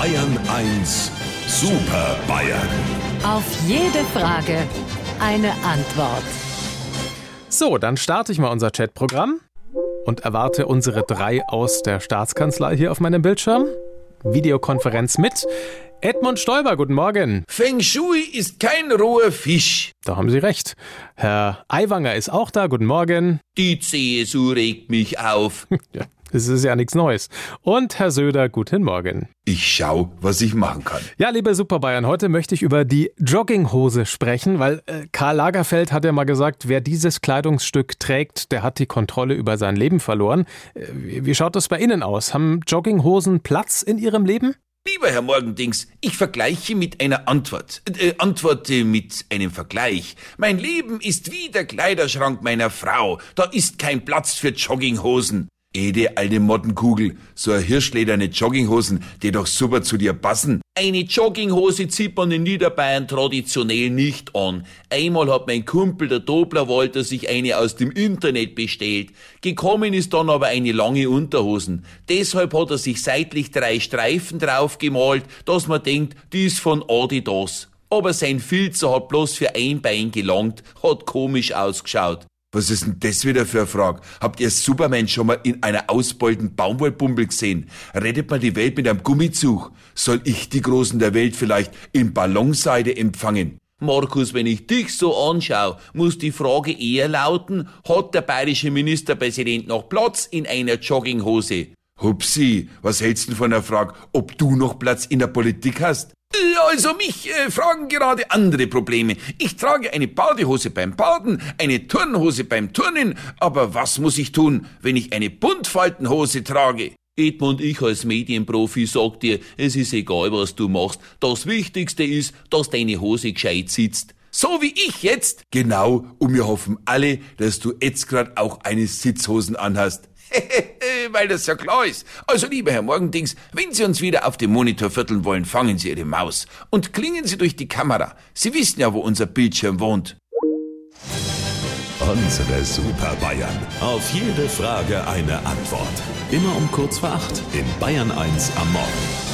Bayern 1 Super Bayern. Auf jede Frage eine Antwort. So, dann starte ich mal unser Chatprogramm und erwarte unsere drei aus der Staatskanzlei hier auf meinem Bildschirm. Videokonferenz mit Edmund Stoiber, guten Morgen. Feng Shui ist kein roher Fisch. Da haben Sie recht. Herr Aiwanger ist auch da, guten Morgen. Die CSU regt mich auf. Ja, das ist ja nichts Neues. Und Herr Söder, guten Morgen. Ich schau, was ich machen kann. Ja, liebe Superbayern, heute möchte ich über die Jogginghose sprechen, weil äh, Karl Lagerfeld hat ja mal gesagt, wer dieses Kleidungsstück trägt, der hat die Kontrolle über sein Leben verloren. Äh, wie schaut das bei Ihnen aus? Haben Jogginghosen Platz in Ihrem Leben? Lieber Herr Morgendings, ich vergleiche mit einer Antwort. Äh, antworte mit einem Vergleich. Mein Leben ist wie der Kleiderschrank meiner Frau. Da ist kein Platz für Jogginghosen. Ede alte Mottenkugel, so ein hirschlederne Jogginghosen, die doch super zu dir passen. Eine Jogginghose zieht man in Niederbayern traditionell nicht an. Einmal hat mein Kumpel, der Dobler Walter, sich eine aus dem Internet bestellt. Gekommen ist dann aber eine lange Unterhosen. Deshalb hat er sich seitlich drei Streifen draufgemalt, dass man denkt, die ist von Adidas. Aber sein Filzer hat bloß für ein Bein gelangt, hat komisch ausgeschaut. Was ist denn das wieder für eine Frage? Habt ihr Superman schon mal in einer ausbeulten Baumwollbumbel gesehen? Rettet man die Welt mit einem Gummizug? Soll ich die Großen der Welt vielleicht in Ballonseide empfangen? Markus, wenn ich dich so anschaue, muss die Frage eher lauten, hat der bayerische Ministerpräsident noch Platz in einer Jogginghose? Hupsi, was hältst du von der Frage, ob du noch Platz in der Politik hast? Also mich äh, fragen gerade andere Probleme. Ich trage eine Badehose beim Baden, eine Turnhose beim Turnen, aber was muss ich tun, wenn ich eine Buntfaltenhose trage? Edmund, ich als Medienprofi sag dir, es ist egal, was du machst. Das Wichtigste ist, dass deine Hose gescheit sitzt. So wie ich jetzt. Genau, und wir hoffen alle, dass du jetzt grad auch eine Sitzhosen anhast. Weil das ja klar ist. Also, lieber Herr Morgendings, wenn Sie uns wieder auf dem Monitor vierteln wollen, fangen Sie Ihre Maus und klingen Sie durch die Kamera. Sie wissen ja, wo unser Bildschirm wohnt. Unsere Super Bayern. Auf jede Frage eine Antwort. Immer um kurz vor acht in Bayern 1 am Morgen.